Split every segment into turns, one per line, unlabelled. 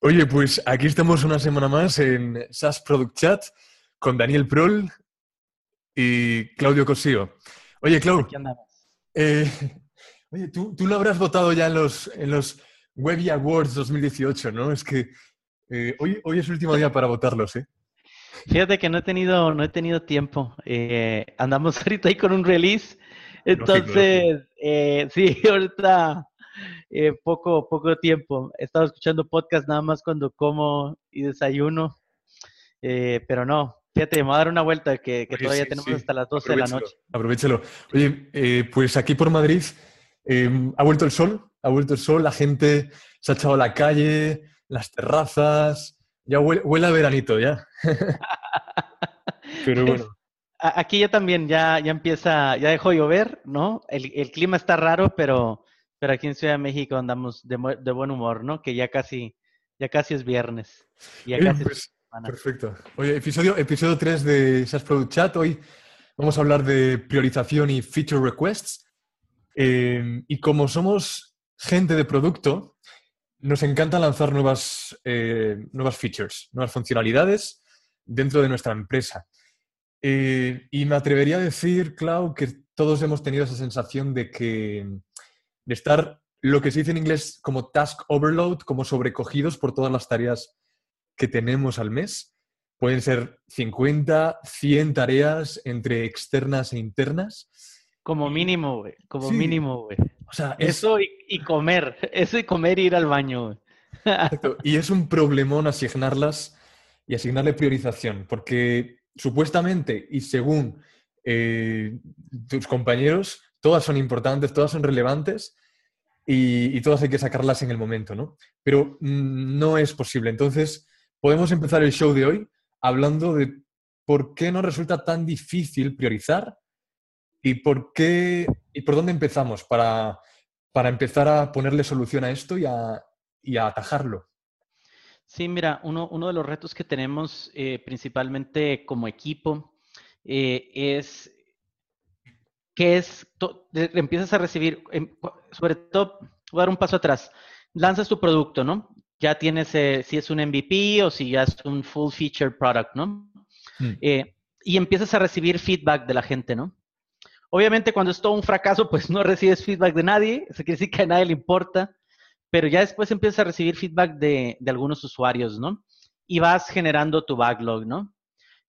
Oye, pues aquí estamos una semana más en SAS Product Chat con Daniel Prol y Claudio Cosío. Oye, Claudio, eh, oye, ¿tú, tú, lo habrás votado ya en los, en los Webby Awards 2018, ¿no? Es que eh, hoy, hoy es el último día para votarlos, ¿eh?
Fíjate que no he tenido, no he tenido tiempo. Eh, andamos ahorita ahí con un release. Entonces, sí, ahorita eh, poco, poco tiempo. He estado escuchando podcast nada más cuando como y desayuno, eh, pero no. Fíjate, me voy a dar una vuelta que, todavía tenemos hasta las 12 de la noche.
Aprovechalo. Oye, eh, pues aquí por Madrid ha vuelto el sol, ha vuelto el sol, la gente se ha echado a la calle, las terrazas, ya huele, a veranito ya.
pero bueno. Aquí ya también, ya, ya empieza, ya dejó llover, ¿no? El, el clima está raro, pero pero aquí en Ciudad de México andamos de, buen humor, ¿no? Que ya casi, ya casi es viernes. Ya casi
pues, perfecto. Oye, episodio, episodio 3 de SaaS Product Chat. Hoy vamos a hablar de priorización y feature requests. Eh, y como somos gente de producto, nos encanta lanzar nuevas, eh, nuevas features, nuevas funcionalidades dentro de nuestra empresa. Eh, y me atrevería a decir, Clau, que todos hemos tenido esa sensación de que de estar lo que se dice en inglés como task overload, como sobrecogidos por todas las tareas que tenemos al mes. Pueden ser 50, 100 tareas entre externas e internas.
Como mínimo, güey. Como mínimo, güey. O sea, eso y, comer. Eso y comer e ir al baño,
Y es un problemón asignarlas y asignarle priorización, porque supuestamente y según eh, tus compañeros, todas son importantes, todas son relevantes y, todas hay que sacarlas en el momento, ¿no? Pero mm, no es posible. Entonces, podemos empezar el show de hoy hablando de por qué nos resulta tan difícil priorizar y por qué y por dónde empezamos para, empezar a ponerle solución a esto y a, atajarlo.
Sí, mira, uno, de los retos que tenemos eh, principalmente como equipo eh, es que es, empiezas a recibir, em, sobre todo, voy a dar un paso atrás, lanzas tu producto, ¿no? Ya tienes, eh, si es un MVP o si ya es un full feature product, ¿no? Hmm. Eh, y empiezas a recibir feedback de la gente, ¿no? Obviamente cuando es todo un fracaso, pues no recibes feedback de nadie, eso quiere decir que a nadie le importa, pero ya después empiezas a recibir feedback de, de algunos usuarios, ¿no? Y vas generando tu backlog, ¿no?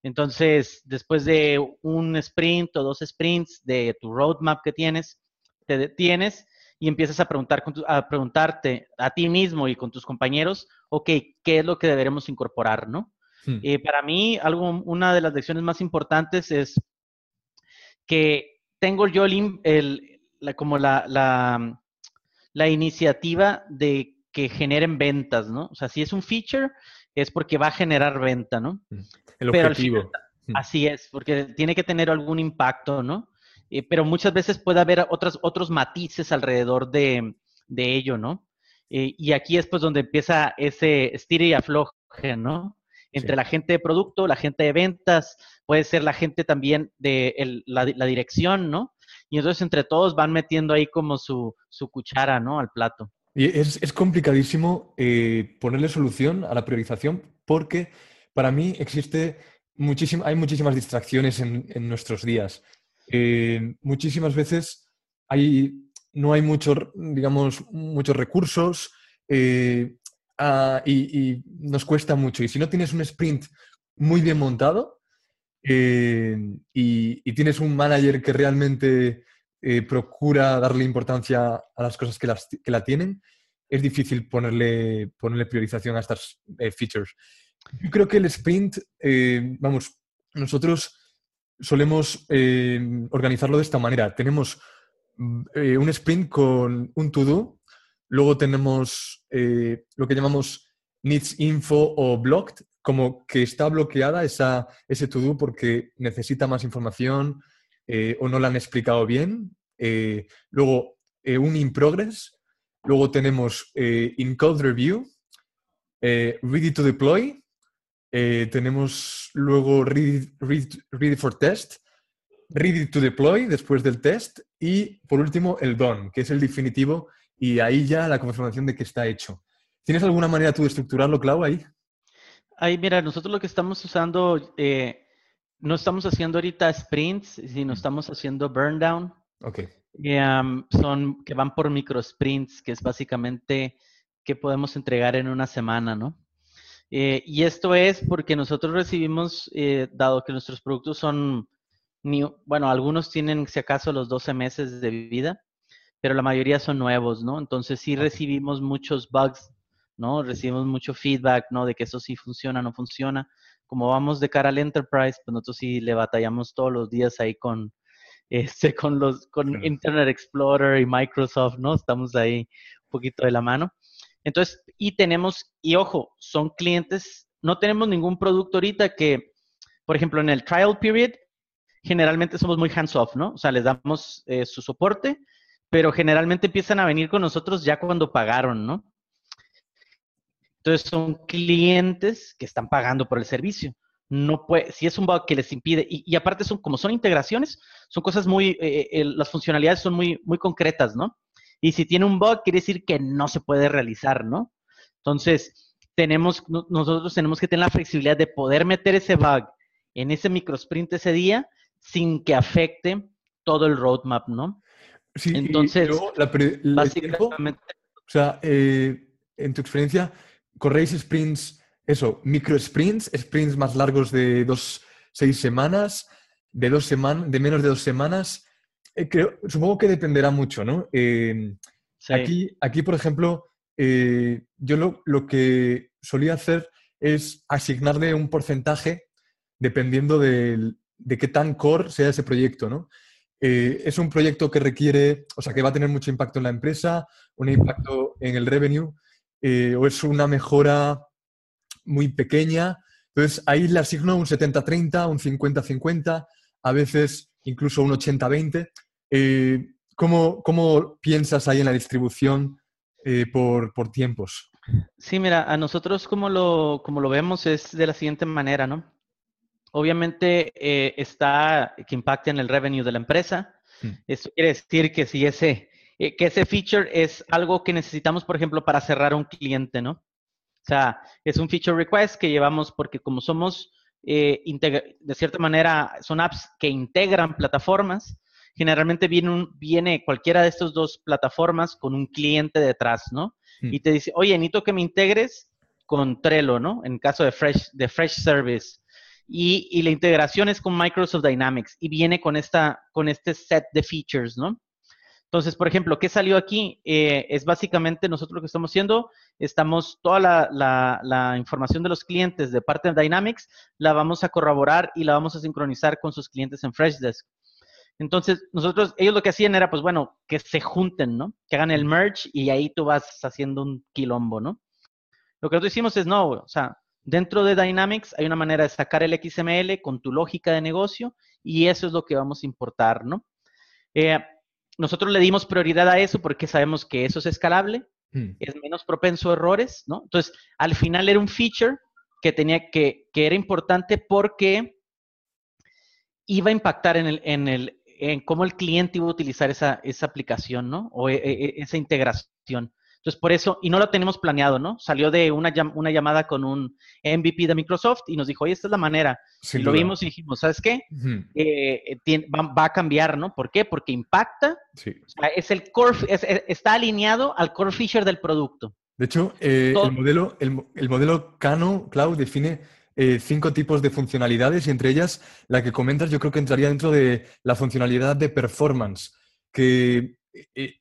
Entonces, después de un sprint o dos sprints de tu roadmap que tienes, te detienes y empiezas a, preguntar a preguntarte a ti mismo y con tus compañeros, ok, ¿qué es lo que deberemos incorporar, no? Hmm. Eh, para mí, algo, una de las lecciones más importantes es que tengo yo el, como la, la, la iniciativa de que generen ventas, ¿no? O sea, si es un feature, es porque va a generar venta, ¿no?
Mm, el objetivo.
Mm. así es, porque tiene que tener algún impacto, ¿no? Eh, pero muchas veces puede haber otros, otros matices alrededor de, ello, ¿no? Eh, y aquí es pues donde empieza ese estira y afloje, ¿no? Entre la gente de producto, la gente de ventas, puede ser la gente también de la, dirección, ¿no? Y entonces entre todos van metiendo ahí como su, su cuchara, ¿no? Al plato.
Y es, complicadísimo eh, ponerle solución a la priorización porque para mí existe hay muchísimas distracciones en, nuestros días. Eh, muchísimas veces hay, no hay muchos, digamos, muchos recursos eh, y, nos cuesta mucho. Y si no tienes un sprint muy bien montado y, tienes un manager que realmente eh, procura darle importancia a las cosas que, las, que la tienen, es difícil ponerle, ponerle priorización a estas eh, features. Yo creo que el sprint, eh, vamos, nosotros solemos organizarlo de esta manera. Tenemos un sprint con un to-do, luego tenemos lo que llamamos needs info o blocked, como que está bloqueada esa, ese to-do porque necesita más información, eh, o no la han explicado bien. Eh, luego, eh, un in progress. Luego tenemos in code review, ready to deploy. tenemos luego ready, ready, for test, ready to deploy después del test y por último el done, que es el definitivo y ahí ya la confirmación de que está hecho. ¿Tienes alguna manera tú de estructurarlo, Clau, ahí?
Ahí, mira, nosotros lo que estamos usando, no estamos haciendo ahorita sprints, sino estamos haciendo burn down.
Ok.
son que van por micro sprints, que es básicamente que podemos entregar en una semana, ¿no? Eh, y esto es porque nosotros recibimos, eh, dado que nuestros productos son, bueno, algunos tienen si acaso los 12 meses de vida, pero la mayoría son nuevos, ¿no? Entonces sí recibimos muchos bugs, ¿no? Recibimos mucho feedback, ¿no? De que eso sí funciona, no funciona. Como vamos de cara al enterprise, pues nosotros sí le batallamos todos los días ahí con, este, con los, con Internet Explorer y Microsoft, ¿no? Estamos ahí un poquito de la mano. Entonces, y tenemos, y ojo, son clientes, no tenemos ningún producto ahorita que, por ejemplo, en el trial period, generalmente somos muy hands-off, ¿no? O sea, les damos eh, su soporte, pero generalmente empiezan a venir con nosotros ya cuando pagaron, ¿no? Entonces son clientes que están pagando por el servicio. No puede, si es un bug que les impide, y, aparte son, como son integraciones, son cosas muy, eh, eh, las funcionalidades son muy, muy concretas, ¿no? Y si tiene un bug, quiere decir que no se puede realizar, ¿no? Entonces, tenemos, nosotros tenemos que tener la flexibilidad de poder meter ese bug en ese microsprint ese día sin que afecte todo el roadmap, ¿no?
Sí, Entonces, básicamente... o sea, eh, en tu experiencia, corréis sprints, eso, micro sprints, sprints más largos de dos, seis semanas, de dos semanas, de menos de dos semanas, eh, supongo que dependerá mucho, ¿no? Eh, aquí, aquí, por ejemplo, eh, yo lo, que solía hacer es asignarle un porcentaje dependiendo de, qué tan core sea ese proyecto, ¿no? es un proyecto que requiere, o sea, que va a tener mucho impacto en la empresa, un impacto en el revenue, o es una mejora muy pequeña. Entonces, ahí le asigno un 70-30, un 50-50, a veces incluso un 80-20. Eh, ¿cómo, piensas ahí en la distribución eh, por, tiempos?
Sí, mira, a nosotros como lo, como lo vemos es de la siguiente manera, ¿no? Obviamente eh, está que impacta en el revenue de la empresa. Hmm. Eso quiere decir que si ese, que ese feature es algo que necesitamos, por ejemplo, para cerrar un cliente, ¿no? O sea, es un feature request que llevamos porque como somos, de cierta manera, son apps que integran plataformas, generalmente viene, viene cualquiera de estas dos plataformas con un cliente detrás, ¿no? Hmm. Y te dice, oye, necesito que me integres con Trello, ¿no? En caso de Fresh, de Fresh Service. Y, la integración es con Microsoft Dynamics y viene con, esta, con este set de features, ¿no? Entonces, por ejemplo, ¿qué salió aquí? Eh, es básicamente nosotros lo que estamos haciendo, estamos, toda la, la, información de los clientes de parte de Dynamics, la vamos a corroborar y la vamos a sincronizar con sus clientes en Freshdesk. Entonces, nosotros, ellos lo que hacían era, pues bueno, que se junten, ¿no? Que hagan el merge y ahí tú vas haciendo un quilombo, ¿no? Lo que nosotros hicimos es, no, o sea, dentro de Dynamics hay una manera de sacar el XML con tu lógica de negocio y eso es lo que vamos a importar, ¿no? Eh, nosotros le dimos prioridad a eso porque sabemos que eso es escalable, hmm. es menos propenso a errores, ¿no? Entonces, al final era un feature que tenía que, que era importante porque iba a impactar en el, en el, en cómo el cliente iba a utilizar esa, esa aplicación, ¿no? O e, e, esa integración. Entonces, por eso, y no lo tenemos planeado, ¿no? Salió de una, una llamada con un MVP de Microsoft y nos dijo, oye, esta es la manera. y lo vimos y dijimos, ¿sabes qué? Eh, va, a cambiar, ¿no? ¿Por qué? Porque impacta. Sí. O sea, es el core, está alineado al core feature del producto.
De hecho, eh, el, modelo, el, el modelo Cano Cloud define eh, cinco tipos de funcionalidades y entre ellas la que comentas yo creo que entraría dentro de la funcionalidad de performance, que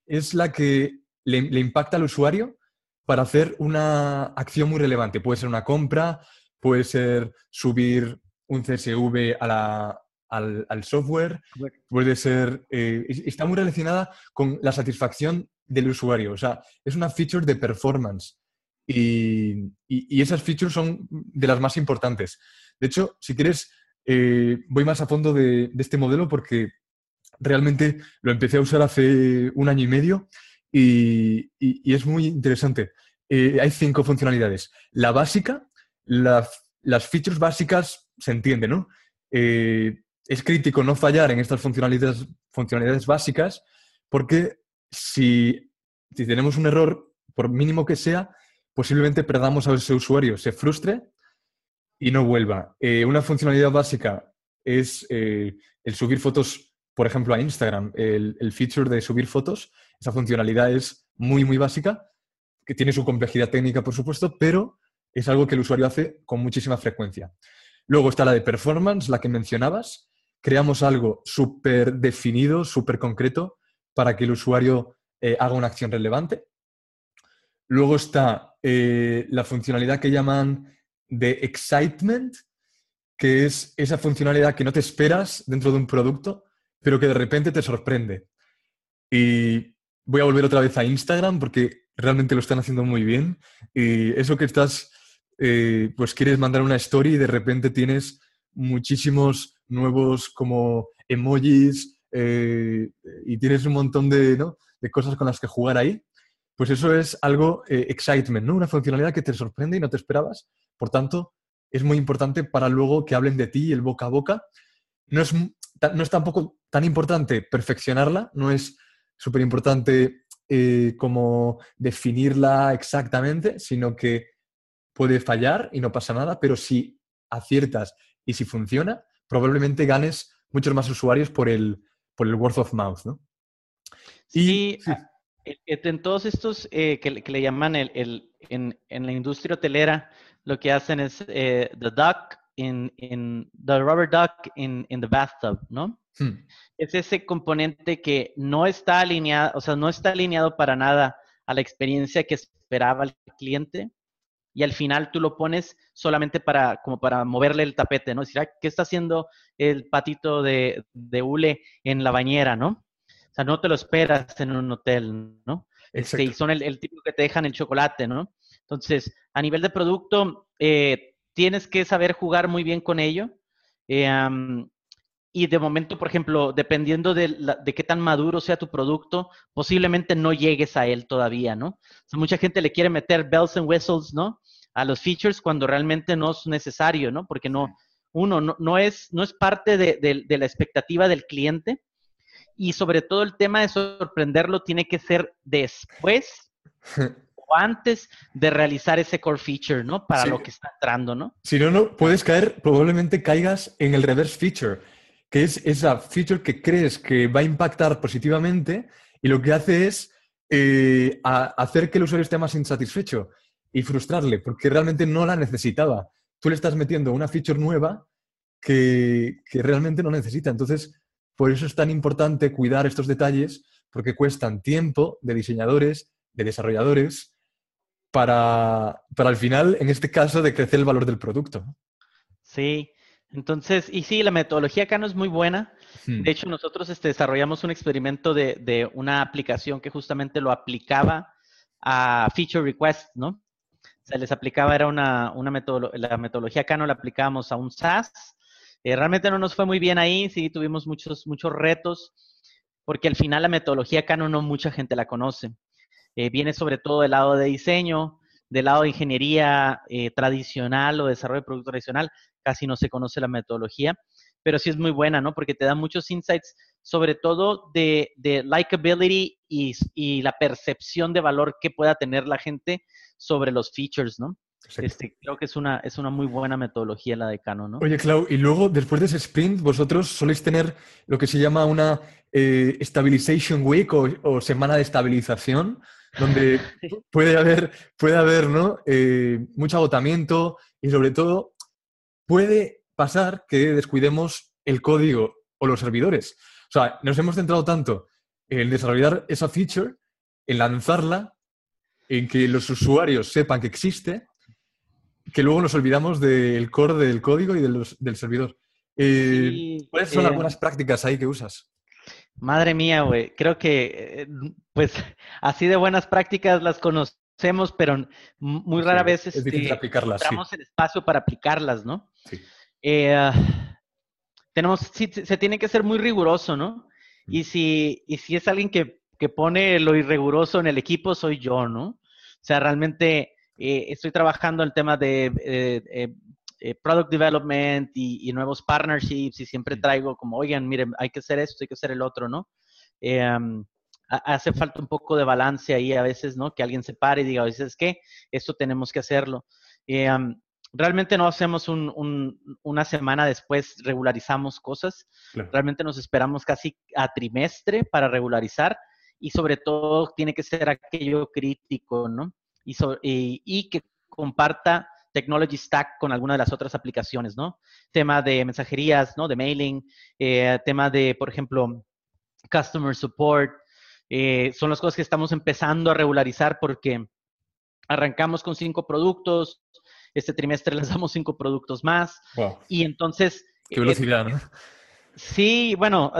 es la que le, impacta al usuario para hacer una acción muy relevante. Puede ser una compra, puede ser subir un CSV al, software, puede ser... Eh, está muy relacionada con la satisfacción del usuario. O sea, es una feature de performance. Y, esas features son de las más importantes. De hecho, si quieres, eh, voy más a fondo de, este modelo porque realmente lo empecé a usar hace un año y medio y, es muy interesante. Eh, hay cinco funcionalidades. La básica, las features básicas se entiende, ¿no? Eh, es crítico no fallar en estas funcionalidades, funcionalidades básicas porque si, si tenemos un error, por mínimo que sea, posiblemente perdamos a ese usuario, se frustre y no vuelva. Eh, una funcionalidad básica es eh, el subir fotos, por ejemplo, a Instagram, el, el, feature de subir fotos. Esa funcionalidad es muy, muy básica, que tiene su complejidad técnica, por supuesto, pero es algo que el usuario hace con muchísima frecuencia. Luego está la de performance, la que mencionabas. Creamos algo súper definido, súper concreto, para que el usuario eh, haga una acción relevante. Luego está eh, la funcionalidad que llaman de excitement, que es esa funcionalidad que no te esperas dentro de un producto, pero que de repente te sorprende. Y voy a volver otra vez a Instagram porque realmente lo están haciendo muy bien. Y eso que estás, eh, pues quieres mandar una story y de repente tienes muchísimos nuevos como emojis y tienes un montón de, ¿no? de cosas con las que jugar ahí, pues eso es algo eh, excitement, ¿no? Una funcionalidad que te sorprende y no te esperabas. Por tanto, es muy importante para luego que hablen de ti el boca a boca. No es, no es tampoco tan importante perfeccionarla, no es súper importante eh, como definirla exactamente, sino que puede fallar y no pasa nada, pero si aciertas y si funciona, probablemente ganes muchos más usuarios por el, por el word of mouth, ¿no?
Sí, ah, e, e, en todos estos eh, que, le llaman el, en, la industria hotelera, lo que hacen es eh, the duck in, the rubber duck in, the bathtub, ¿no? Hmm. Es ese componente que no está alineado, o sea, no está alineado para nada a la experiencia que esperaba el cliente y al final tú lo pones solamente para, como para moverle el tapete, ¿no? Decir, ¿qué está haciendo el patito de, de hule en la bañera, ¿no? sea, no te lo esperas en un hotel, ¿no? Este, y son el, tipo que te dejan el chocolate, ¿no? Entonces, a nivel de producto, eh, tienes que saber jugar muy bien con ello. Eh, y de momento, por ejemplo, dependiendo de, qué tan maduro sea tu producto, posiblemente no llegues a él todavía, ¿no? O mucha gente le quiere meter bells and whistles, ¿no? A los features cuando realmente no es necesario, ¿no? Porque no, uno, no, es, no es parte de la expectativa del cliente y sobre todo el tema de sorprenderlo tiene que ser después o antes de realizar ese core feature, ¿no? Para lo que está entrando, ¿no?
Si no, no puedes caer, probablemente caigas en el reverse feature, que es esa feature que crees que va a impactar positivamente y lo que hace es eh, hacer que el usuario esté más insatisfecho y frustrarle, porque realmente no la necesitaba. Tú le estás metiendo una feature nueva que, que realmente no necesita. Entonces, por eso es tan importante cuidar estos detalles, porque cuestan tiempo de diseñadores, de desarrolladores, para, para al final, en este caso, de crecer el valor del producto.
Sí, entonces, y sí, la metodología acá no es muy buena. Hmm. De hecho, nosotros este, desarrollamos un experimento de, una aplicación que justamente lo aplicaba a feature request, ¿no? Se les aplicaba, era una, una metodología, la metodología acá no la aplicábamos a un SaaS, eh, realmente no nos fue muy bien ahí, sí, tuvimos muchos, muchos retos, porque al final la metodología Canon no mucha gente la conoce. Eh, viene sobre todo del lado de diseño, del lado de ingeniería eh, tradicional o desarrollo de producto tradicional, casi no se conoce la metodología, pero sí es muy buena, ¿no? Porque te da muchos insights, sobre todo de, de likability y, y, la percepción de valor que pueda tener la gente sobre los features, ¿no? Este, creo que es una, es una muy buena metodología la de Cano, ¿no?
Oye, Clau, y luego, después de ese sprint, vosotros soléis tener lo que se llama una eh, Stabilization Week o, semana de estabilización, donde puede haber, puede haber ¿no? Eh, mucho agotamiento y sobre todo puede pasar que descuidemos el código o los servidores. O sea, nos hemos centrado tanto en desarrollar esa feature, en lanzarla, en que los usuarios sepan que existe, que luego nos olvidamos del core del código y del servidor. Eh, ¿Cuáles son eh, algunas prácticas ahí que usas?
Madre mía, güey. Creo que, eh, pues, así de buenas prácticas las conocemos, pero muy rara vez
es difícil este, aplicarlas.
Encontramos el espacio para aplicarlas, ¿no? Sí. tenemos, sí, se tiene que ser muy riguroso, ¿no? Mm. Y si, y si es alguien que, que pone lo irriguroso en el equipo, soy yo, ¿no? O sea, realmente eh, estoy trabajando en temas de eh, eh, product development y, nuevos partnerships y siempre traigo como, oigan, miren, hay que hacer esto, hay que hacer el otro, ¿no? hace falta un poco de balance ahí a veces, ¿no? Que alguien se pare y diga, veces ¿qué? Esto tenemos que hacerlo. Eh, realmente no hacemos una semana después, regularizamos cosas. Realmente nos esperamos casi a trimestre para regularizar y sobre todo tiene que ser aquello crítico, ¿no? Y, y, que comparta Technology Stack con alguna de las otras aplicaciones, ¿no? Tema de mensajerías, ¿no? De mailing, eh, tema de, por ejemplo, Customer Support. Eh, son las cosas que estamos empezando a regularizar porque arrancamos con cinco productos, este trimestre lanzamos cinco productos más. Y entonces...
Qué velocidad, ¿no?
Sí, bueno,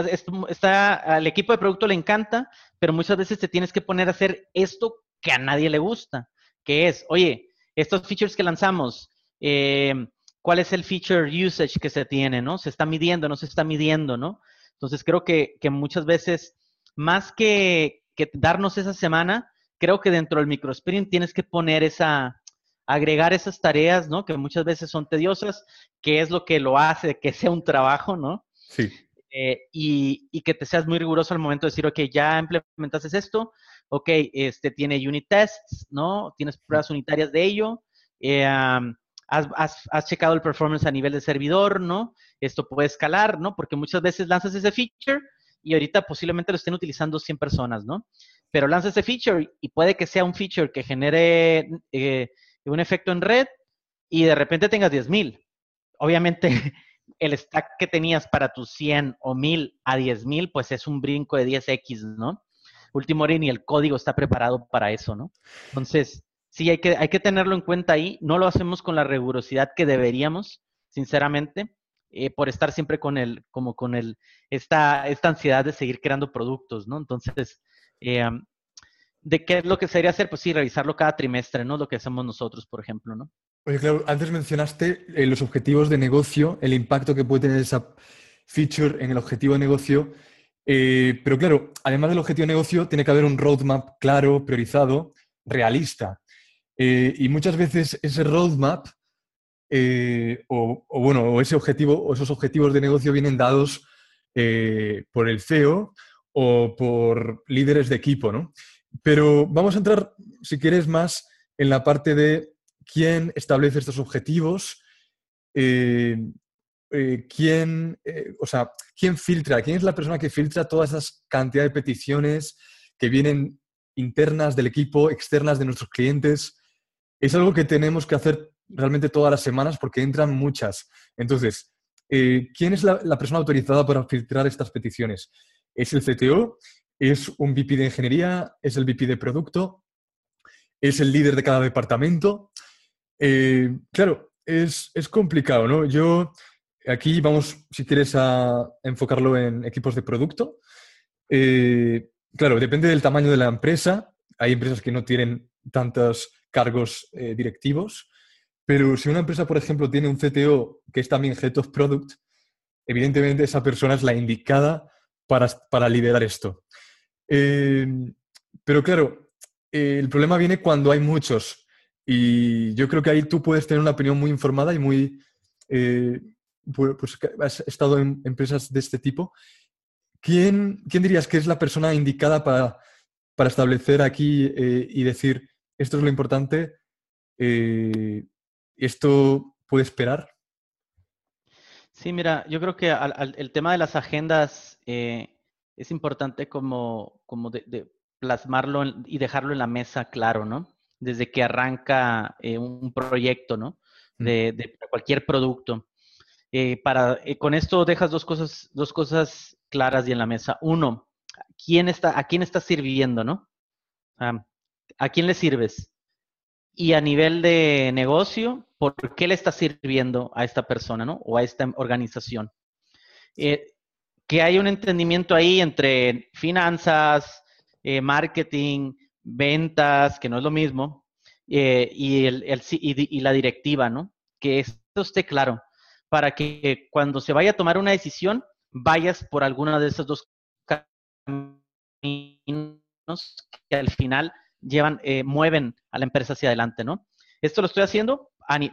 está, al equipo de producto le encanta, pero muchas veces te tienes que poner a hacer esto que a nadie le gusta, que es, oye, estos features que lanzamos, eh, ¿cuál es el feature usage que se tiene, no? ¿Se está midiendo, no se está midiendo, no? Entonces creo que, que muchas veces, más que, que, darnos esa semana, creo que dentro del microsprint tienes que poner esa, agregar esas tareas, ¿no? Que muchas veces son tediosas, que es lo que lo hace que sea un trabajo, ¿no?
Sí.
Eh, y, y, que te seas muy riguroso al momento de decir, ok, ya implementaste esto, ok, este tiene unit tests, ¿no? Tienes pruebas unitarias de ello, eh, has, has, checado el performance a nivel de servidor, ¿no? Esto puede escalar, ¿no? Porque muchas veces lanzas ese feature y ahorita posiblemente lo estén utilizando 100 personas, ¿no? Pero lanzas ese feature y puede que sea un feature que genere eh, un efecto en red y de repente tengas 10.000. Obviamente el stack que tenías para tus 100 o 1000 a 10.000, pues es un brinco de 10x, ¿no? Último y el código está preparado para eso, ¿no? Entonces, sí, hay que, hay que tenerlo en cuenta ahí. No lo hacemos con la rigurosidad que deberíamos, sinceramente, eh, por estar siempre con el, como con el, esta, esta ansiedad de seguir creando productos, ¿no? Entonces, eh, ¿de qué es lo que sería hacer? Pues sí, revisarlo cada trimestre, ¿no? Lo que hacemos nosotros, por ejemplo, ¿no?
Oye, claro, antes mencionaste eh, los objetivos de negocio, el impacto que puede tener esa feature en el objetivo de negocio. Eh, pero claro, además del objetivo de negocio, tiene que haber un roadmap claro, priorizado, realista. Eh, y muchas veces ese roadmap, o, bueno, o ese objetivo, o esos objetivos de negocio vienen dados por el CEO o por líderes de equipo, ¿no? Pero vamos a entrar, si quieres, más en la parte de quién establece estos objetivos, eh, eh, quién, eh, o sea, quién filtra, quién es la persona que filtra todas esas cantidad de peticiones que vienen internas del equipo, externas de nuestros clientes. Es algo que tenemos que hacer realmente todas las semanas porque entran muchas. Entonces, ¿quién es la, persona autorizada para filtrar estas peticiones? ¿Es el CTO? ¿Es un VP de ingeniería? ¿Es el VP de producto? ¿Es el líder de cada departamento? Eh, claro, es, complicado, ¿no? Yo aquí vamos, si quieres, a enfocarlo en equipos de producto. Eh, claro, depende del tamaño de la empresa. Hay empresas que no tienen tantos cargos eh, directivos, pero si una empresa, por ejemplo, tiene un CTO que es también Head of Product, evidentemente esa persona es la indicada para, para liderar esto. pero claro, el problema viene cuando hay muchos y yo creo que ahí tú puedes tener una opinión muy informada y muy... Eh, pues has estado en empresas de este tipo. ¿Quién, quién dirías que es la persona indicada para, para establecer aquí eh, y decir, esto es lo importante, eh, esto puede esperar?
Sí, mira, yo creo que el tema de las agendas es importante como, como de, plasmarlo y dejarlo en la mesa claro, ¿no? desde que arranca eh, un proyecto, ¿no? De, cualquier producto. Eh, para, eh, con esto dejas dos cosas, dos cosas claras y en la mesa. Uno, ¿quién está, ¿a quién estás sirviendo, no? ¿A quién le sirves? Y a nivel de negocio, ¿por qué le estás sirviendo a esta persona, no? O a esta organización. que hay un entendimiento ahí entre finanzas, marketing, ventas, que no es lo mismo, eh, y, el, y, la directiva, ¿no? Que esto esté claro, para que cuando se vaya a tomar una decisión, vayas por alguna de esos dos caminos que al final llevan, eh, mueven a la empresa hacia adelante, ¿no? Esto lo estoy haciendo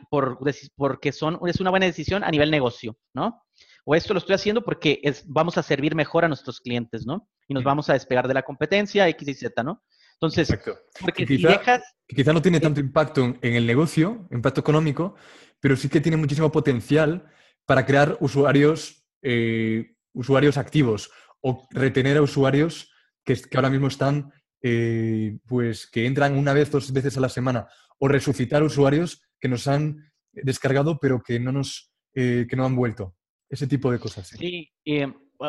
por, porque son, es una buena decisión a nivel negocio, ¿no? O esto lo estoy haciendo porque es, vamos a servir mejor a nuestros clientes, ¿no? y nos vamos a despegar de la competencia X y Z, ¿no? Entonces,
porque quizá, dejas... quizá no tiene tanto impacto en, el negocio, impacto económico, pero sí que tiene muchísimo potencial para crear usuarios, eh, usuarios activos o retener a usuarios que, que ahora mismo están, eh, pues, que entran una vez, dos veces a la semana, o resucitar usuarios que nos han descargado pero que no nos, eh, que no han vuelto. Ese tipo de cosas.
Sí, sí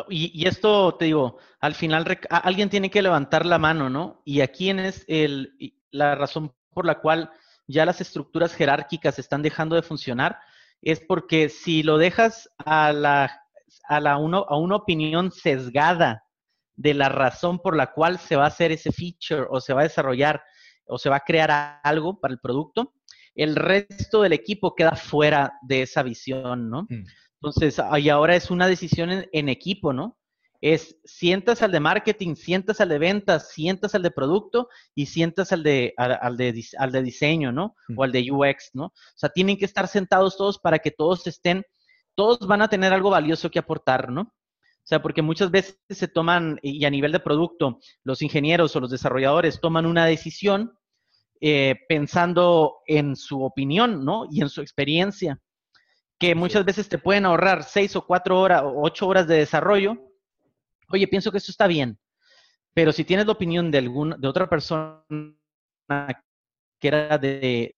y, esto te digo, al final alguien tiene que levantar la mano, ¿no? Y aquí es el, la razón por la cual ya las estructuras jerárquicas están dejando de funcionar, es porque si lo dejas a, la, a, la uno, a una opinión sesgada de la razón por la cual se va a hacer ese feature o se va a desarrollar o se va a crear algo para el producto, el resto del equipo queda fuera de esa visión, ¿no? Mm. Entonces, y ahora es una decisión en, equipo, ¿no? Es sientas al de marketing, sientas al de ventas, sientas al de producto y sientas al de, al, de, al de diseño, ¿no? O al de UX, ¿no? O sea, tienen que estar sentados todos para que todos estén, todos van a tener algo valioso que aportar, ¿no? O sea, porque muchas veces se toman, y a nivel de producto, los ingenieros o los desarrolladores toman una decisión eh, pensando en su opinión, ¿no? Y en su experiencia que muchas veces te pueden ahorrar seis o cuatro horas o ocho horas de desarrollo. Oye, pienso que esto está bien, pero si tienes la opinión de, algún, de otra persona que era de,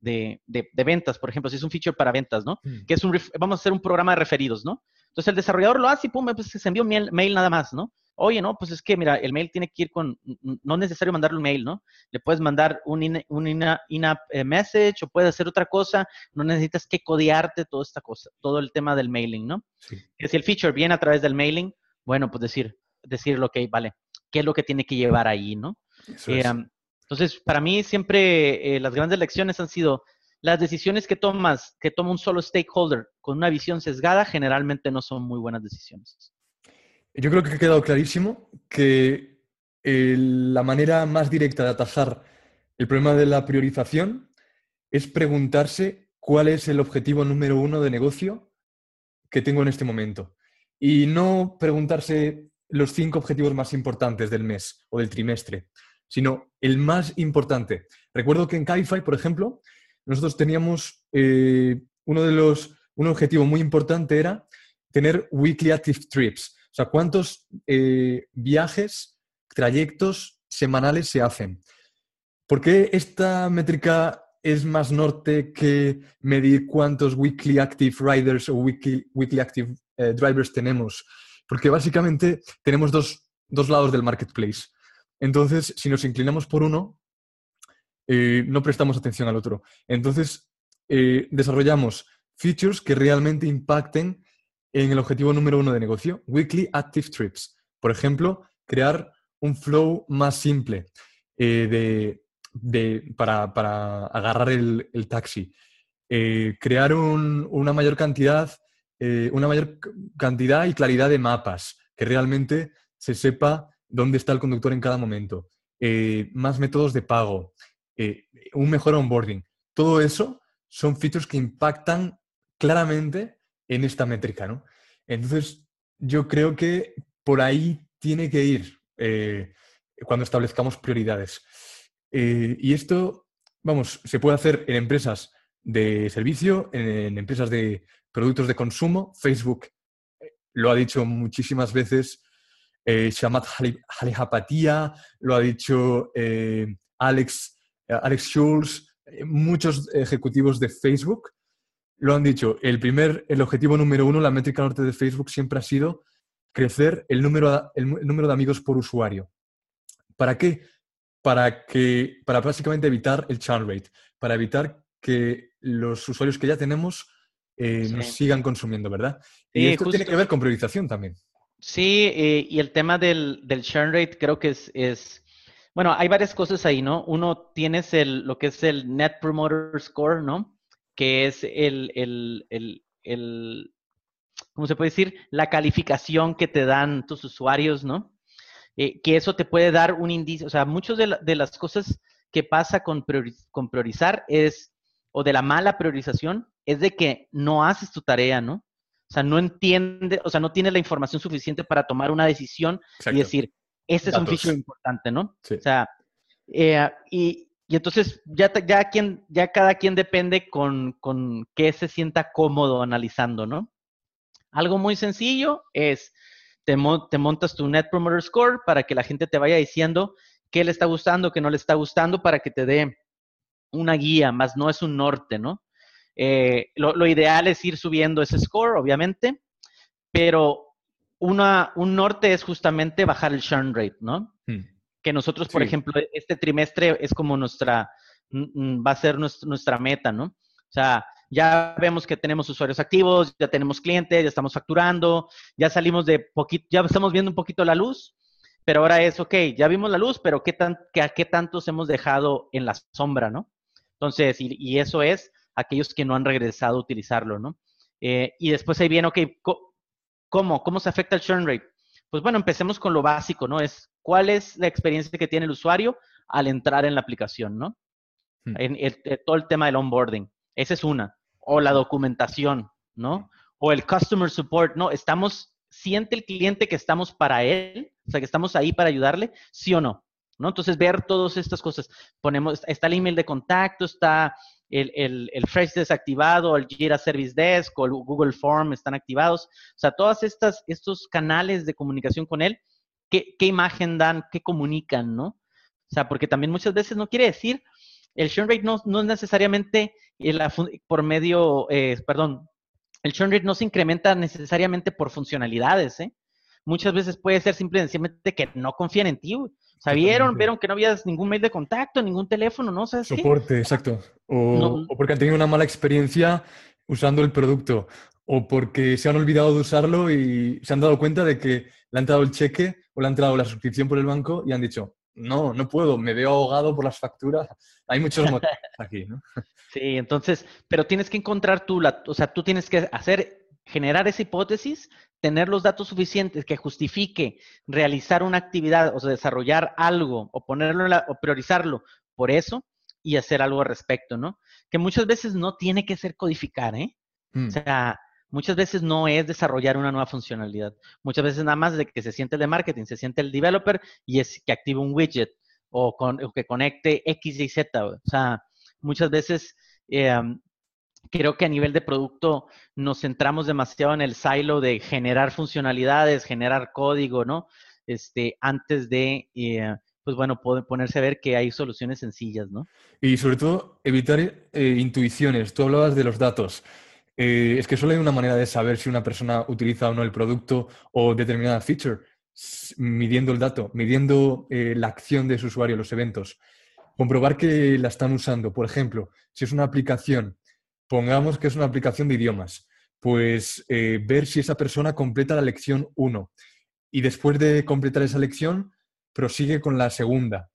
de, de, ventas, por ejemplo, si es un feature para ventas, ¿no? Mm. Que es un, vamos a hacer un programa de referidos, ¿no? Entonces el desarrollador lo hace y pum, pues se envió un mail, mail nada más, ¿no? Oye, no, pues es que, mira, el mail tiene que ir con, no es necesario mandarle un mail, ¿no? Le puedes mandar un in-app eh, message o puedes hacer otra cosa, no necesitas que codearte toda esta cosa, todo el tema del mailing, ¿no? Sí. Que si el feature viene a través del mailing, bueno, pues decir, decir, ok, vale, ¿qué es lo que tiene que llevar ahí, ¿no? Eh, entonces, para mí siempre eh, las grandes lecciones han sido las decisiones que tomas, que toma un solo stakeholder con una visión sesgada, generalmente no son muy buenas decisiones.
Yo creo que ha quedado clarísimo que la manera más directa de atajar el problema de la priorización es preguntarse cuál es el objetivo número uno de negocio que tengo en este momento. Y no preguntarse los cinco objetivos más importantes del mes o del trimestre, sino el más importante. Recuerdo que en Cabify, por ejemplo, nosotros teníamos eh, uno de los, un objetivo muy importante era tener weekly active trips, o sea, ¿cuántos eh, viajes, trayectos semanales se hacen? ¿Por qué esta métrica es más norte que medir cuántos weekly active riders o weekly, weekly active eh, drivers tenemos? Porque básicamente tenemos dos, lados del marketplace. Entonces, si nos inclinamos por uno, eh, no prestamos atención al otro. Entonces, desarrollamos features que realmente impacten en el objetivo número uno de negocio, Weekly Active Trips. Por ejemplo, crear un flow más simple eh, de, para, agarrar el, taxi. Eh, crear una mayor cantidad, eh, una mayor cantidad y claridad de mapas, que realmente se sepa dónde está el conductor en cada momento. más métodos de pago, un mejor onboarding. Todo eso son features que impactan claramente en esta métrica, ¿no? Entonces, yo creo que por ahí tiene que ir eh, cuando establezcamos prioridades. Eh, y esto, vamos, se puede hacer en empresas de servicio, en, empresas de productos de consumo. Facebook eh, lo ha dicho muchísimas veces. Shamat Halihapatia, lo ha dicho Alex, Alex Schulz, muchos ejecutivos de Facebook lo han dicho, el primer, el objetivo número uno, la métrica norte de Facebook siempre ha sido crecer el número, el, número de amigos por usuario. ¿Para qué? Para que, para básicamente evitar el churn rate, para evitar que los usuarios que ya tenemos eh, nos sigan consumiendo, ¿verdad? Y esto tiene que ver con priorización también.
Sí, eh, y el tema del, del, churn rate creo que es, es, bueno, hay varias cosas ahí, ¿no? Uno tienes el, lo que es el Net Promoter Score, ¿no? Que es el, el, el, el, ¿cómo se puede decir? La calificación que te dan tus usuarios, ¿no? Eh, que eso te puede dar un indicio, o sea, muchas de, de las cosas que pasa con, con priorizar es, o de la mala priorización, es de que no haces tu tarea, ¿no? O sea, no entiende, o sea, no tiene la información suficiente para tomar una decisión y decir, este es un feature importante, ¿no? O sea, eh, y, entonces ya, ya, quien, ya cada quien depende con, qué se sienta cómodo analizando, ¿no? Algo muy sencillo es, te, te, montas tu Net Promoter Score para que la gente te vaya diciendo qué le está gustando, qué no le está gustando, para que te dé una guía, más no es un norte, ¿no? Eh, lo, ideal es ir subiendo ese score, obviamente, pero una, un norte es justamente bajar el churn rate, ¿no? Hmm. Que nosotros, por ejemplo, este trimestre es como nuestra, va a ser nuestra meta, ¿no? O sea, ya vemos que tenemos usuarios activos, ya tenemos clientes, ya estamos facturando, ya salimos de poquito, ya estamos viendo un poquito la luz, pero ahora es, ok, ya vimos la luz, pero ¿qué, tan, qué, qué tantos hemos dejado en la sombra, no? Entonces, y, eso es aquellos que no han regresado a utilizarlo, ¿no? Eh, y después ahí viene, ok, ¿cómo? ¿Cómo se afecta el churn rate? Pues bueno, empecemos con lo básico, ¿no? Es cuál es la experiencia que tiene el usuario al entrar en la aplicación, ¿no? Hmm. En, todo el tema del onboarding. Esa es una o la documentación, ¿no? O el customer support, ¿no? Estamos, siente el cliente que estamos para él, o sea, que estamos ahí para ayudarle, sí o no, ¿no? Entonces, ver todas estas cosas. Ponemos, está el email de contacto, está el, el, el Fresh desactivado, el Jira Service Desk o el Google Form están activados. O sea, estas, estos canales de comunicación con él, ¿qué, qué imagen dan? ¿Qué comunican, no? O sea, porque también muchas veces no quiere decir el churn rate no, es necesariamente por medio, eh, perdón, el churn rate no se incrementa necesariamente por funcionalidades, ¿eh? Muchas veces puede ser simplemente que no confían en ti. O sea, vieron, vieron que no habías ningún mail de contacto, ningún teléfono, ¿no? ¿Sabes
Soporte, exacto. O, o porque han tenido una mala experiencia usando el producto. O porque se han olvidado de usarlo y se han dado cuenta de que le han dado el cheque o le han dado la suscripción por el banco y han dicho, no, no puedo, me veo ahogado por las facturas. Hay muchos motivos aquí, ¿no?
Sí, entonces, pero tienes que encontrar tú, la, o sea, tú tienes que hacer, generar esa hipótesis, tener los datos suficientes que justifique realizar una actividad, o sea, desarrollar algo, o ponerlo, o priorizarlo por eso, y hacer algo al respecto, ¿no? Que muchas veces no tiene que ser codificar, ¿eh? Mm. O sea, muchas veces no es desarrollar una nueva funcionalidad. Muchas veces nada más de que se siente el de marketing, se siente el developer y es que active un widget o, que conecte X y Z. O sea, muchas veces eh, creo que a nivel de producto nos centramos demasiado en el silo de generar funcionalidades, generar código, ¿no? Este, antes de, eh, pues bueno, ponerse a ver que hay soluciones sencillas, ¿no?
Y sobre todo, evitar eh, intuiciones. Tú hablabas de los datos. Eh, es que solo hay una manera de saber si una persona utiliza o no el producto o determinada feature, midiendo el dato, midiendo la acción de su usuario, los eventos. Comprobar que la están usando. Por ejemplo, si es una aplicación, pongamos que es una aplicación de idiomas, pues eh, ver si esa persona completa la lección 1 y después de completar esa lección, prosigue con la segunda.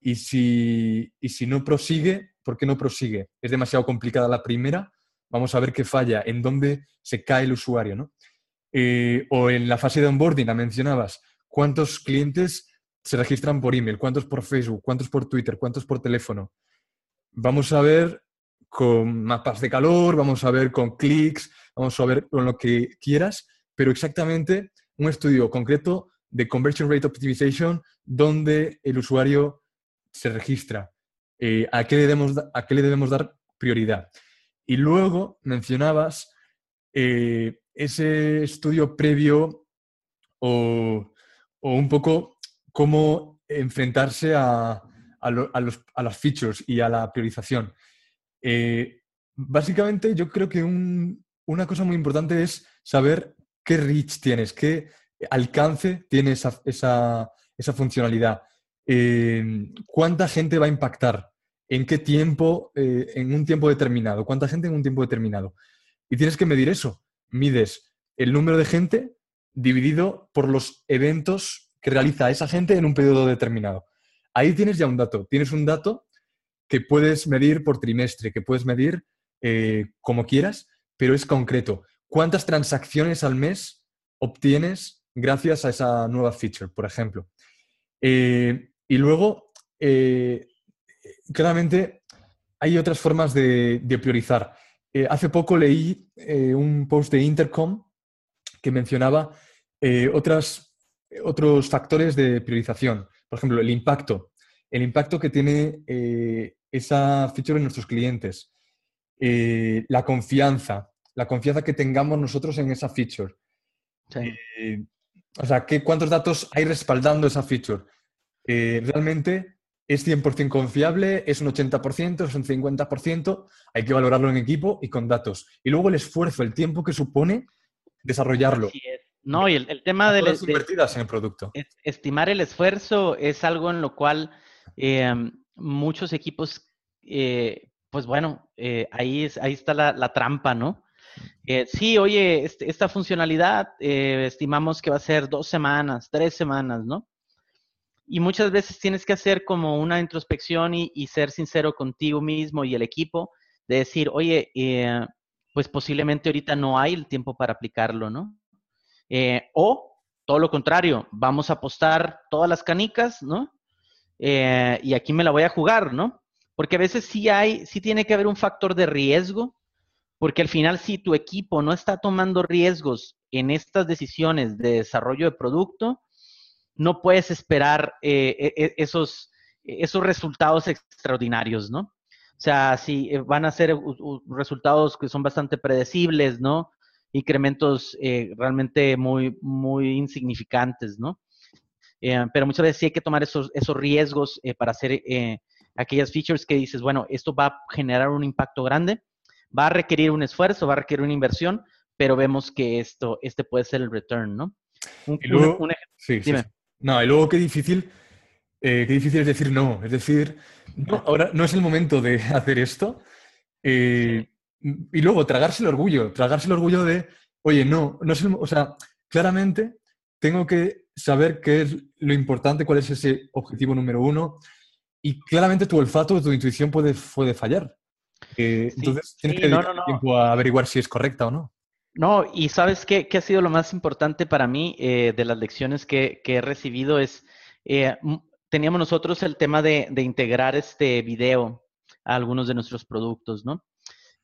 Y si, y si no prosigue, ¿por qué no prosigue? ¿Es demasiado complicada la primera? vamos a ver qué falla, en dónde se cae el usuario, ¿no? Eh, o en la fase de onboarding, la mencionabas, ¿cuántos clientes se registran por email? ¿Cuántos por Facebook? ¿Cuántos por Twitter? ¿Cuántos por teléfono? Vamos a ver con mapas de calor, vamos a ver con clics, vamos a ver con lo que quieras, pero exactamente un estudio concreto de Conversion Rate Optimization donde el usuario se registra. Eh, ¿a, qué le debemos, ¿A qué le debemos dar prioridad? Y luego mencionabas eh, ese estudio previo o, un poco cómo enfrentarse a, las features y a la priorización. Eh, básicamente, yo creo que una cosa muy importante es saber qué reach tienes, qué alcance tiene esa, funcionalidad, eh, cuánta gente va a impactar en qué tiempo, eh, en un tiempo determinado, cuánta gente en un tiempo determinado. Y tienes que medir eso. Mides el número de gente dividido por los eventos que realiza esa gente en un periodo determinado. Ahí tienes ya un dato. Tienes un dato que puedes medir por trimestre, que puedes medir eh, como quieras, pero es concreto. ¿Cuántas transacciones al mes obtienes gracias a esa nueva feature, por ejemplo? Eh, y luego, claramente hay otras formas de, priorizar. eh, hace poco leí eh, un post de Intercom que mencionaba eh, otras, otros factores de priorización. Por ejemplo, el impacto. El impacto que tiene esa feature en nuestros clientes. la confianza. La confianza que tengamos nosotros en esa feature. o sea, ¿qué, ¿cuántos datos hay respaldando esa feature? realmente es 100% confiable, es un 80%, es un 50%, hay que valorarlo en equipo y con datos. Y luego el esfuerzo, el tiempo que supone desarrollarlo.
No, y el, tema de
las invertidas en el producto.
estimar el esfuerzo es algo en lo cual eh, muchos equipos, eh, pues bueno, eh, ahí, ahí está la, trampa, ¿no? sí, oye, este, esta funcionalidad estimamos que va a ser dos semanas, tres semanas, ¿no? Y muchas veces tienes que hacer como una introspección y, ser sincero contigo mismo y el equipo, de decir, oye, eh, pues posiblemente ahorita no hay el tiempo para aplicarlo, ¿no? Eh, o todo lo contrario, vamos a apostar todas las canicas, ¿no? Eh, y aquí me la voy a jugar, ¿no? Porque a veces sí hay, sí tiene que haber un factor de riesgo, porque al final si tu equipo no está tomando riesgos en estas decisiones de desarrollo de producto, no puedes esperar eh, e, e, esos, esos resultados extraordinarios, ¿no? O sea, si eh, van a ser resultados que son bastante predecibles, ¿no? Incrementos realmente muy, muy insignificantes, ¿no? Pero muchas veces sí hay que tomar esos, esos riesgos para hacer aquellas features que dices, bueno, esto va a generar un impacto grande, va a requerir un esfuerzo, va a requerir una inversión, pero vemos que esto, este puede ser el return, ¿no?
Un, sí, dime. No, y luego qué difícil, eh, qué difícil es decir no. Es decir, ahora no es el momento de hacer esto. Eh, y luego tragarse el orgullo, tragarse el orgullo de, oye, no, no es el, o sea, claramente tengo que saber qué es lo importante, cuál es ese objetivo número uno. Y claramente tu olfato, tu intuición puede, puede fallar. Eh, entonces tienes que dedicar tiempo a averiguar si es correcta o no.
No, y sabes qué, qué ha sido lo más importante para mí eh, de las lecciones que, he recibido es, eh, teníamos nosotros el tema de, integrar este video a algunos de nuestros productos, ¿no?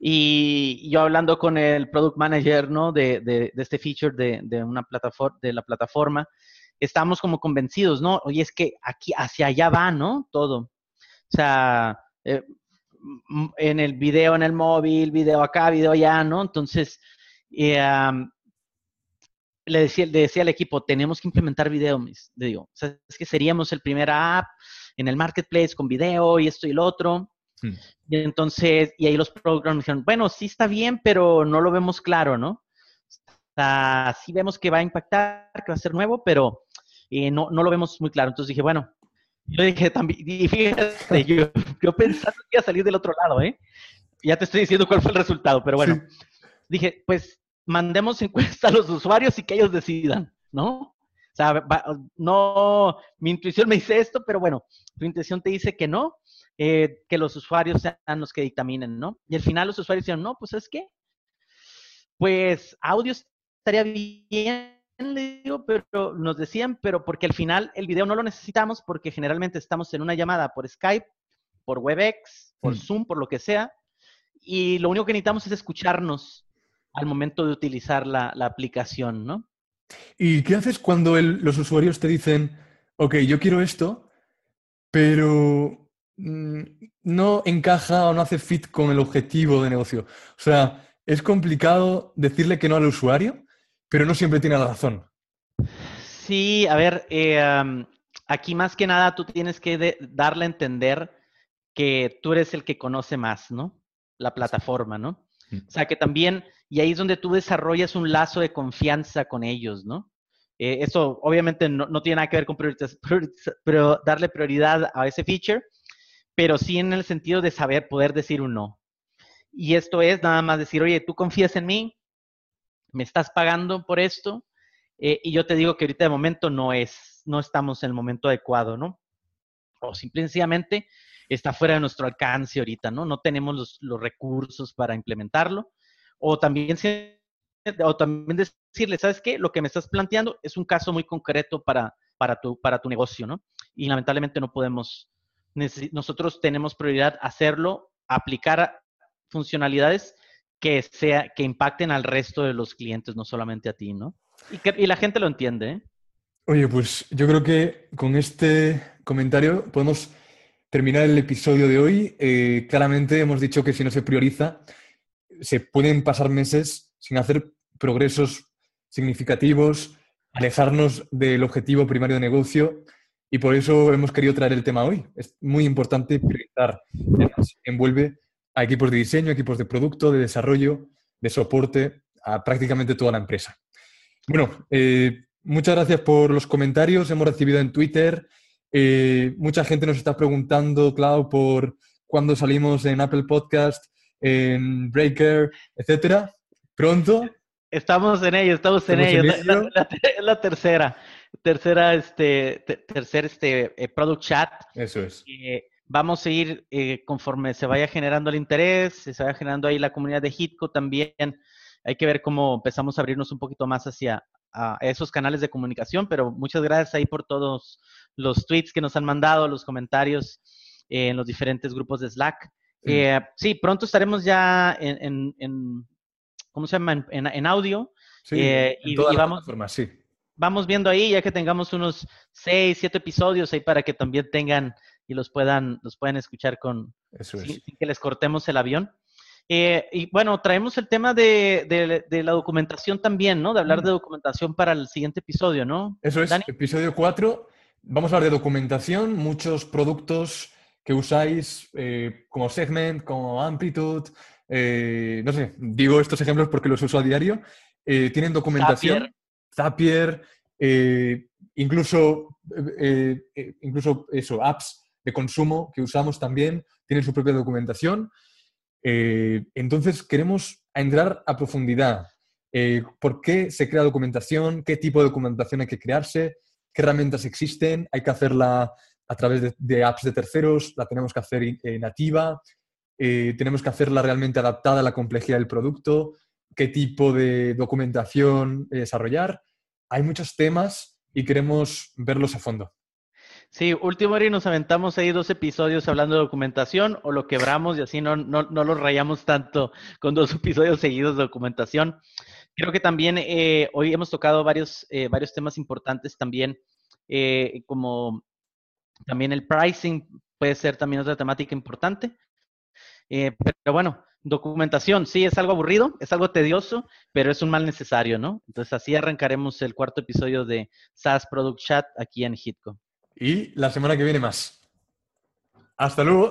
Y yo hablando con el product manager, ¿no? De, de, este feature de, una plataforma, de la plataforma, estamos como convencidos, ¿no? Oye, es que aquí, hacia allá va, ¿no? Todo. O sea, eh, en el video en el móvil, video acá, video allá, ¿no? Entonces, y, le, decía, le decía al equipo, tenemos que implementar video, mis. Le digo, es que seríamos el primer app en el marketplace con video y esto y lo otro. Hmm. Y entonces, y ahí los programas dijeron, bueno, sí está bien, pero no lo vemos claro, ¿no? O sea, sí vemos que va a impactar, que va a ser nuevo, pero eh, no, no lo vemos muy claro. Entonces dije, bueno, yo dije también, y fíjate, yo, yo pensando que iba a salir del otro lado, ¿eh? Ya te estoy diciendo cuál fue el resultado, pero bueno dije, pues mandemos encuesta a los usuarios y que ellos decidan, ¿no? O sea, no, mi intuición me dice esto, pero bueno, tu intuición te dice que no, eh, que los usuarios sean los que dictaminen, ¿no? Y al final los usuarios dijeron, no, pues es que, pues audio estaría bien, le digo, pero nos decían, pero porque al final el video no lo necesitamos porque generalmente estamos en una llamada por Skype, por WebEx, por. Zoom, por lo que sea, y lo único que necesitamos es escucharnos al momento de utilizar la, aplicación, ¿no?
¿Y qué haces cuando los usuarios te dicen, ok, yo quiero esto, pero mm, no encaja o no hace fit con el objetivo de negocio? O sea, es complicado decirle que no al usuario, pero no siempre tiene la razón.
Sí, a ver, eh, aquí más que nada tú tienes que darle a entender que tú eres el que conoce más, ¿no? La plataforma, ¿no? Mm. O sea, que también y ahí es donde tú desarrollas un lazo de confianza con ellos, ¿no? Eh, eso obviamente no, tiene nada que ver con pero darle prioridad a ese feature, pero sí en el sentido de saber poder decir un no. Y esto es nada más decir, oye, tú confías en mí, me estás pagando por esto, eh, y yo te digo que ahorita de momento no es, no estamos en el momento adecuado, ¿no? O simplemente está fuera de nuestro alcance ahorita, ¿no? No tenemos los, los recursos para implementarlo o también, o también decirle, ¿sabes qué? Lo que me estás planteando es un caso muy concreto para, para, tu, para tu negocio, ¿no? Y lamentablemente no podemos, nosotros tenemos prioridad hacerlo, aplicar funcionalidades que, sea, que impacten al resto de los clientes, no solamente a ti, ¿no? Y, que, y la gente lo entiende. ¿eh?
Oye, pues yo creo que con este comentario podemos terminar el episodio de hoy. Eh, claramente hemos dicho que si no se prioriza, se pueden pasar meses sin hacer progresos significativos, alejarnos del objetivo primario de negocio y por eso hemos querido traer el tema hoy. Es muy importante priorizar. Envuelve a equipos de diseño, equipos de producto, de desarrollo, de soporte, a prácticamente toda la empresa. Bueno, eh, muchas gracias por los comentarios. Hemos recibido en Twitter. Eh, mucha gente nos está preguntando, Clau, por cuándo salimos en Apple Podcast, en Breaker, etcétera. Pronto.
Estamos en ello, estamos en ello. Es la, tercera, tercera, este, tercer este, eh, product chat.
Eso es
vamos a ir eh, conforme se vaya generando el interés, se vaya generando ahí la comunidad de Hitco también. Hay que ver cómo empezamos a abrirnos un poquito más hacia esos canales de comunicación, pero muchas gracias ahí por todos los tweets que nos han mandado, los comentarios en los diferentes grupos de Slack. sí, eh, pronto estaremos ya en, ¿cómo se llama? En, audio.
Sí, eh, y, vamos, sí.
vamos viendo ahí, ya que tengamos unos seis, siete episodios ahí para que también tengan y los puedan, los puedan escuchar con
Eso
sin, que les cortemos el avión. Eh, y bueno, traemos el tema de, de, la documentación también, ¿no? De hablar de mm. documentación para el siguiente episodio, ¿no?
Eso es, episodio 4. Vamos a hablar de documentación, muchos productos que usáis eh, como Segment, como Amplitude, eh, no sé, digo estos ejemplos porque los uso a diario. tienen documentación. Zapier, Zapier incluso, incluso eso, apps consumo que usamos también, tienen su propia documentación. Eh, entonces, queremos entrar a profundidad. Eh, ¿Por qué se crea documentación? ¿Qué tipo de documentación hay que crearse? ¿Qué herramientas existen? ¿Hay que hacerla a través de, apps de terceros? ¿La tenemos que hacer eh, nativa? ¿Tenemos que hacerla realmente adaptada a la complejidad del producto? ¿Qué tipo de documentación desarrollar? Hay muchos temas y queremos verlos a fondo.
Sí, último y nos aventamos ahí dos episodios hablando de documentación o lo quebramos y así no, no, no lo rayamos tanto con dos episodios seguidos de documentación. Creo que también eh, hoy hemos tocado varios, eh, varios temas importantes también, eh, como también el pricing puede ser también otra temática importante. pero bueno, documentación, sí, es algo aburrido, es algo tedioso, pero es un mal necesario, ¿no? Entonces así arrancaremos el cuarto episodio de SaaS Product Chat aquí en Hitco
y la semana que viene más. Hasta luego.